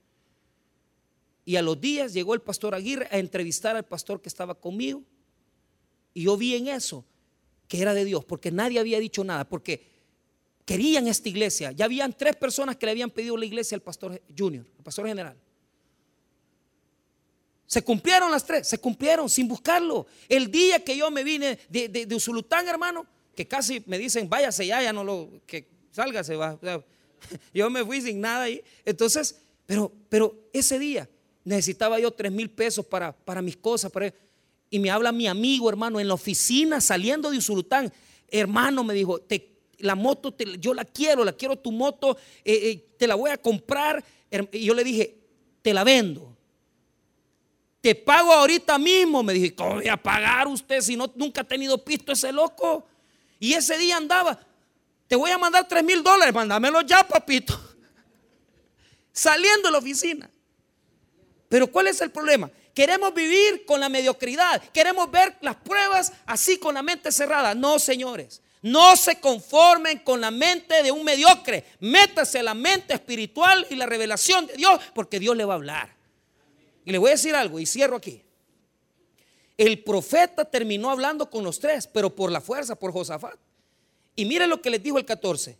Y a los días llegó el pastor Aguirre a entrevistar al pastor que estaba conmigo. Y yo vi en eso que era de Dios, porque nadie había dicho nada, porque querían esta iglesia. Ya habían tres personas que le habían pedido la iglesia al pastor Junior, al pastor general. Se cumplieron las tres, se cumplieron sin buscarlo. El día que yo me vine de, de, Usulután, hermano, que casi me dicen, váyase ya, ya no lo, que salga, se va. Yo me fui sin nada ahí. Entonces, pero, pero ese día necesitaba yo tres mil pesos para, para mis cosas. Para, y me habla mi amigo, hermano, en la oficina, saliendo de Usulután. Hermano, me dijo, la moto, yo la quiero, la quiero tu moto, eh, eh, te la voy a comprar. Y yo le dije, te la vendo. Te pago ahorita mismo. Me dije, ¿cómo voy a pagar usted si no, nunca ha tenido pisto ese loco? Y ese día andaba, te voy a mandar tres mil dólares, mándamelo ya, papito. Saliendo de la oficina. Pero ¿cuál es el problema? Queremos vivir con la mediocridad. Queremos ver las pruebas así con la mente cerrada. No, señores. No se conformen con la mente de un mediocre. Métase la mente espiritual y la revelación de Dios porque Dios le va a hablar. Y le voy a decir algo y cierro aquí. El profeta terminó hablando con los tres, pero por la fuerza, por Josafat. Y mire lo que les dijo el 14.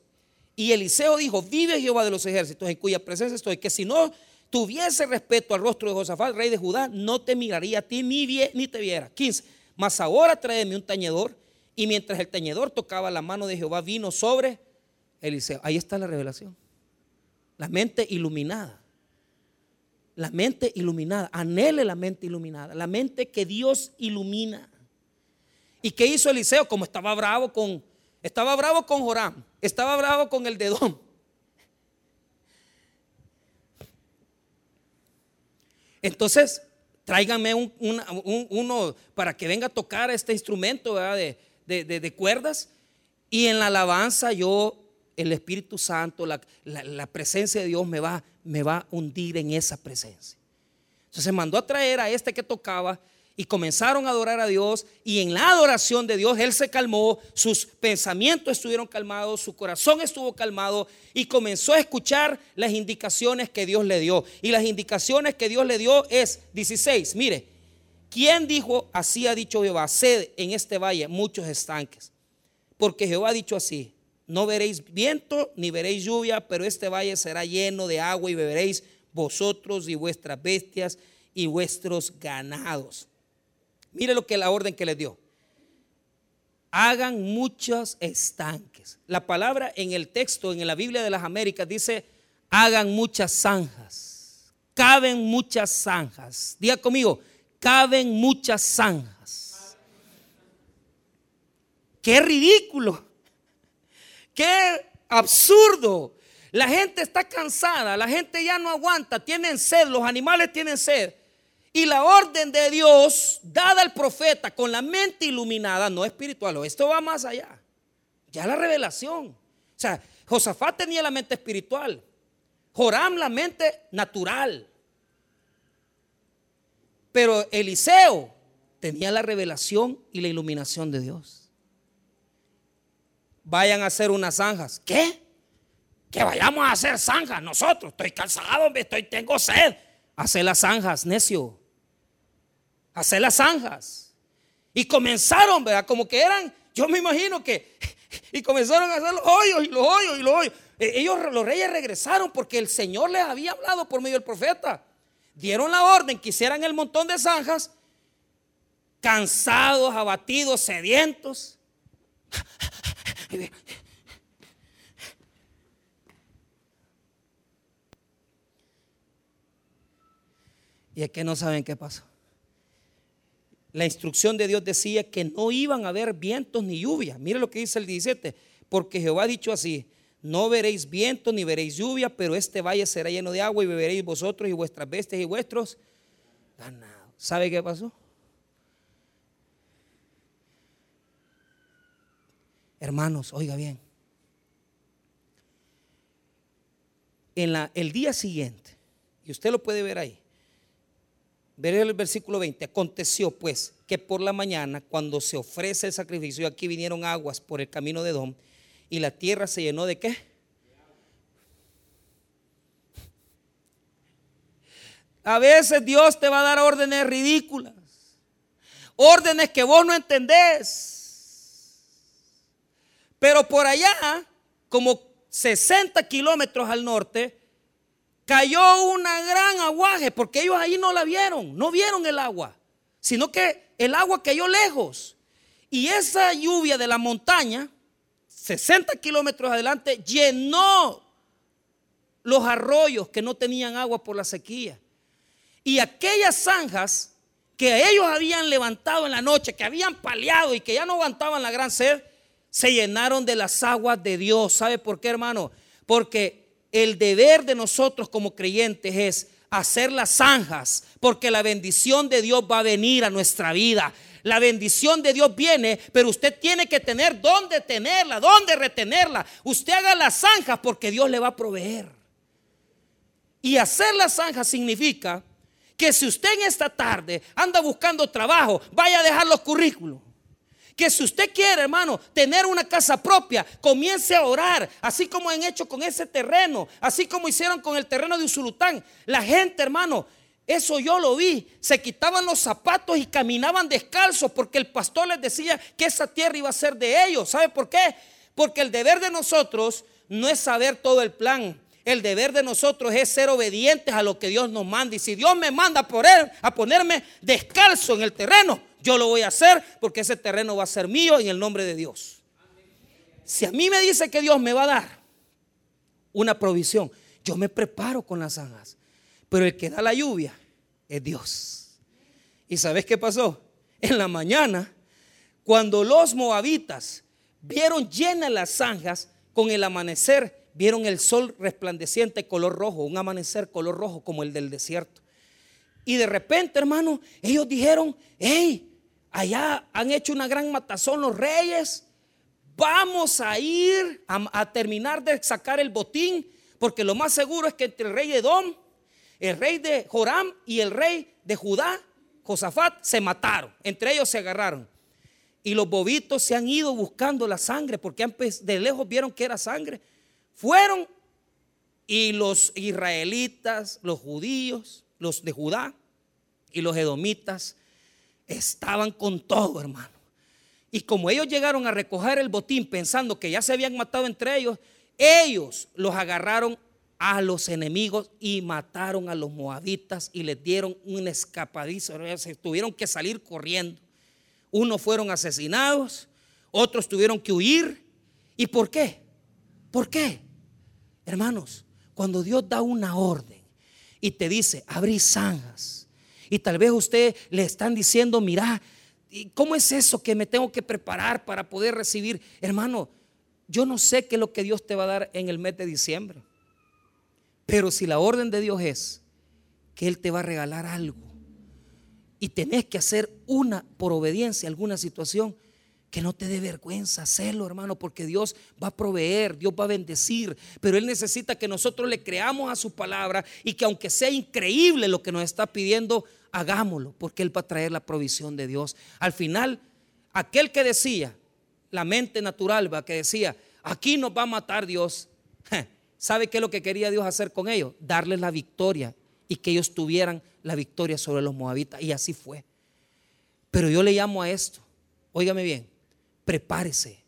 Y Eliseo dijo, vive Jehová de los ejércitos, en cuya presencia estoy, que si no tuviese respeto al rostro de Josafat, rey de Judá, no te miraría a ti ni, ni te viera. 15. Mas ahora tráeme un tañedor. Y mientras el tañedor tocaba la mano de Jehová, vino sobre Eliseo. Ahí está la revelación. La mente iluminada. La mente iluminada. Anhele la mente iluminada. La mente que Dios ilumina. ¿Y qué hizo Eliseo? Como estaba bravo con, estaba bravo con Joram, estaba bravo con el dedón, Entonces, tráiganme uno para que venga a tocar este instrumento de, cuerdas. Y en la alabanza yo, el Espíritu Santo, la, la, presencia de Dios me va, me va a hundir en esa presencia. Entonces mandó a traer a este que tocaba y comenzaron a adorar a Dios y en la adoración de Dios Él se calmó, sus pensamientos estuvieron calmados, su corazón estuvo calmado y comenzó a escuchar las indicaciones que Dios le dio. Y las indicaciones que Dios le dio es 16, mire, ¿quién dijo, así ha dicho Jehová, sed en este valle muchos estanques? Porque Jehová ha dicho así, no veréis viento ni veréis lluvia, pero este valle será lleno de agua y beberéis vosotros y vuestras bestias y vuestros ganados. Mire lo que la orden que les dio. Hagan muchos estanques. La palabra en el texto, en la Biblia de las Américas, dice, hagan muchas zanjas. Caben muchas zanjas. Diga conmigo, caben muchas zanjas. Qué ridículo. Qué absurdo. La gente está cansada, la gente ya no aguanta, tienen sed, los animales tienen sed. Y la orden de Dios dada al profeta con la mente iluminada, no espiritual, esto va más allá. Ya la revelación. O sea, Josafat tenía la mente espiritual, Joram la mente natural. Pero Eliseo tenía la revelación y la iluminación de Dios. Vayan a hacer unas zanjas. ¿Qué? Que vayamos a hacer zanjas nosotros. Estoy cansado, estoy, tengo sed. Hacer las zanjas, necio hacer las zanjas. Y comenzaron, ¿verdad? Como que eran, yo me imagino que, y comenzaron a hacer los hoyos y los hoyos y los hoyos. E, ellos, los reyes regresaron porque el Señor les había hablado por medio del profeta. Dieron la orden que hicieran el montón de zanjas, cansados, abatidos, sedientos. Y es que no saben qué pasó la instrucción de Dios decía que no iban a haber vientos ni lluvia. Mire lo que dice el 17, porque Jehová ha dicho así, no veréis viento ni veréis lluvia, pero este valle será lleno de agua y beberéis vosotros y vuestras bestias y vuestros ganados. ¿Sabe qué pasó? Hermanos, oiga bien. En la, el día siguiente, y usted lo puede ver ahí, Veré el versículo 20. Aconteció pues que por la mañana, cuando se ofrece el sacrificio, aquí vinieron aguas por el camino de Dom, y la tierra se llenó de qué? A veces Dios te va a dar órdenes ridículas, órdenes que vos no entendés. Pero por allá, como 60 kilómetros al norte, cayó una gran aguaje, porque ellos ahí no la vieron, no vieron el agua, sino que el agua cayó lejos. Y esa lluvia de la montaña, 60 kilómetros adelante, llenó los arroyos que no tenían agua por la sequía. Y aquellas zanjas que ellos habían levantado en la noche, que habían paliado y que ya no aguantaban la gran sed, se llenaron de las aguas de Dios. ¿Sabe por qué, hermano? Porque el deber de nosotros como creyentes es hacer las zanjas, porque la bendición de Dios va a venir a nuestra vida. La bendición de Dios viene, pero usted tiene que tener dónde tenerla, dónde retenerla. Usted haga las zanjas porque Dios le va a proveer. Y hacer las zanjas significa que si usted en esta tarde anda buscando trabajo, vaya a dejar los currículos. Que si usted quiere, hermano, tener una casa propia, comience a orar, así como han hecho con ese terreno, así como hicieron con el terreno de Usulután. La gente, hermano, eso yo lo vi. Se quitaban los zapatos y caminaban descalzos porque el pastor les decía que esa tierra iba a ser de ellos. ¿Sabe por qué? Porque el deber de nosotros no es saber todo el plan. El deber de nosotros es ser obedientes a lo que Dios nos manda. Y si Dios me manda por él, a ponerme descalzo en el terreno, yo lo voy a hacer porque ese terreno va a ser mío en el nombre de Dios. Si a mí me dice que Dios me va a dar una provisión, yo me preparo con las zanjas. Pero el que da la lluvia es Dios. ¿Y sabes qué pasó? En la mañana, cuando los moabitas vieron llenas las zanjas, con el amanecer vieron el sol resplandeciente color rojo, un amanecer color rojo como el del desierto. Y de repente, hermano, ellos dijeron, hey, allá han hecho una gran matazón los reyes, vamos a ir a, terminar de sacar el botín, porque lo más seguro es que entre el rey de Edom, el rey de Joram y el rey de Judá, Josafat, se mataron, entre ellos se agarraron. Y los bobitos se han ido buscando la sangre, porque de lejos vieron que era sangre. Fueron y los israelitas, los judíos, los de Judá y los edomitas estaban con todo, hermano. Y como ellos llegaron a recoger el botín pensando que ya se habían matado entre ellos, ellos los agarraron a los enemigos y mataron a los moabitas y les dieron un escapadizo. Se tuvieron que salir corriendo. Unos fueron asesinados, otros tuvieron que huir. ¿Y por qué? ¿Por qué? Hermanos, cuando Dios da una orden y te dice, abrí zanjas, y tal vez usted le están diciendo, mira, ¿cómo es eso que me tengo que preparar para poder recibir? Hermano, yo no sé qué es lo que Dios te va a dar en el mes de diciembre. Pero si la orden de Dios es que Él te va a regalar algo y tenés que hacer una por obediencia alguna situación, que no te dé vergüenza hacerlo, hermano, porque Dios va a proveer, Dios va a bendecir, pero Él necesita que nosotros le creamos a su palabra y que aunque sea increíble lo que nos está pidiendo, hagámoslo, porque Él va a traer la provisión de Dios. Al final, aquel que decía, la mente natural, va, que decía, aquí nos va a matar Dios, ¿sabe qué es lo que quería Dios hacer con ellos? Darles la victoria y que ellos tuvieran la victoria sobre los moabitas. Y así fue. Pero yo le llamo a esto, óigame bien, prepárese.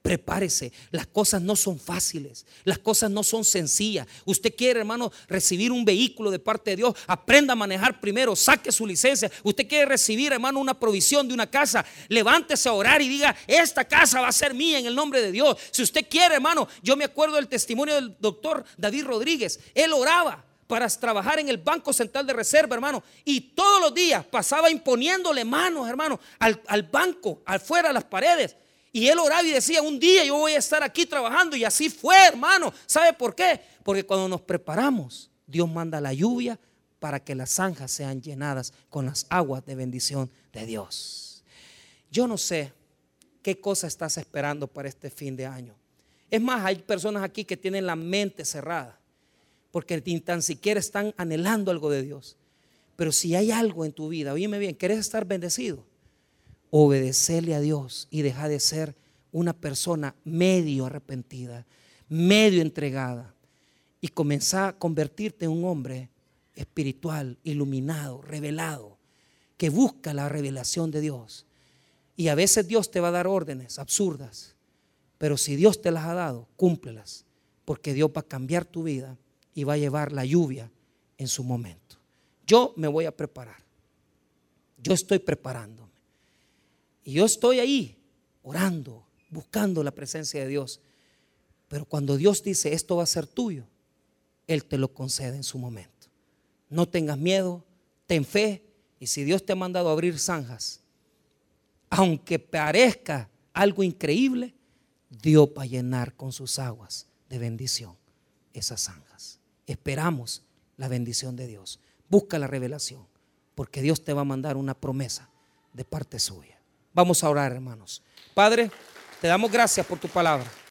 Prepárese, las cosas no son fáciles, las cosas no son sencillas. Usted quiere, hermano, recibir un vehículo de parte de Dios, aprenda a manejar primero, saque su licencia. Usted quiere recibir, hermano, una provisión de una casa, levántese a orar y diga, esta casa va a ser mía en el nombre de Dios. Si usted quiere, hermano, yo me acuerdo del testimonio del doctor David Rodríguez, él oraba para trabajar en el Banco Central de Reserva, hermano. Y todos los días pasaba imponiéndole manos, hermano, al, al banco, afuera, a las paredes. Y él oraba y decía, un día yo voy a estar aquí trabajando. Y así fue, hermano. ¿Sabe por qué? Porque cuando nos preparamos, Dios manda la lluvia para que las zanjas sean llenadas con las aguas de bendición de Dios. Yo no sé qué cosa estás esperando para este fin de año. Es más, hay personas aquí que tienen la mente cerrada porque ni tan siquiera están anhelando algo de Dios. Pero si hay algo en tu vida, oíme bien, ¿quieres estar bendecido? Obedecerle a Dios y deja de ser una persona medio arrepentida, medio entregada y comenzar a convertirte en un hombre espiritual, iluminado, revelado, que busca la revelación de Dios. Y a veces Dios te va a dar órdenes absurdas, pero si Dios te las ha dado, cúmplelas, porque Dios va a cambiar tu vida y va a llevar la lluvia en su momento. Yo me voy a preparar. Yo estoy preparándome. Y yo estoy ahí orando, buscando la presencia de Dios. Pero cuando Dios dice, esto va a ser tuyo, Él te lo concede en su momento. No tengas miedo, ten fe. Y si Dios te ha mandado a abrir zanjas, aunque parezca algo increíble, Dios va a llenar con sus aguas de bendición esas zanjas. Esperamos la bendición de Dios. Busca la revelación, porque Dios te va a mandar una promesa de parte suya. Vamos a orar, hermanos. Padre, te damos gracias por tu palabra.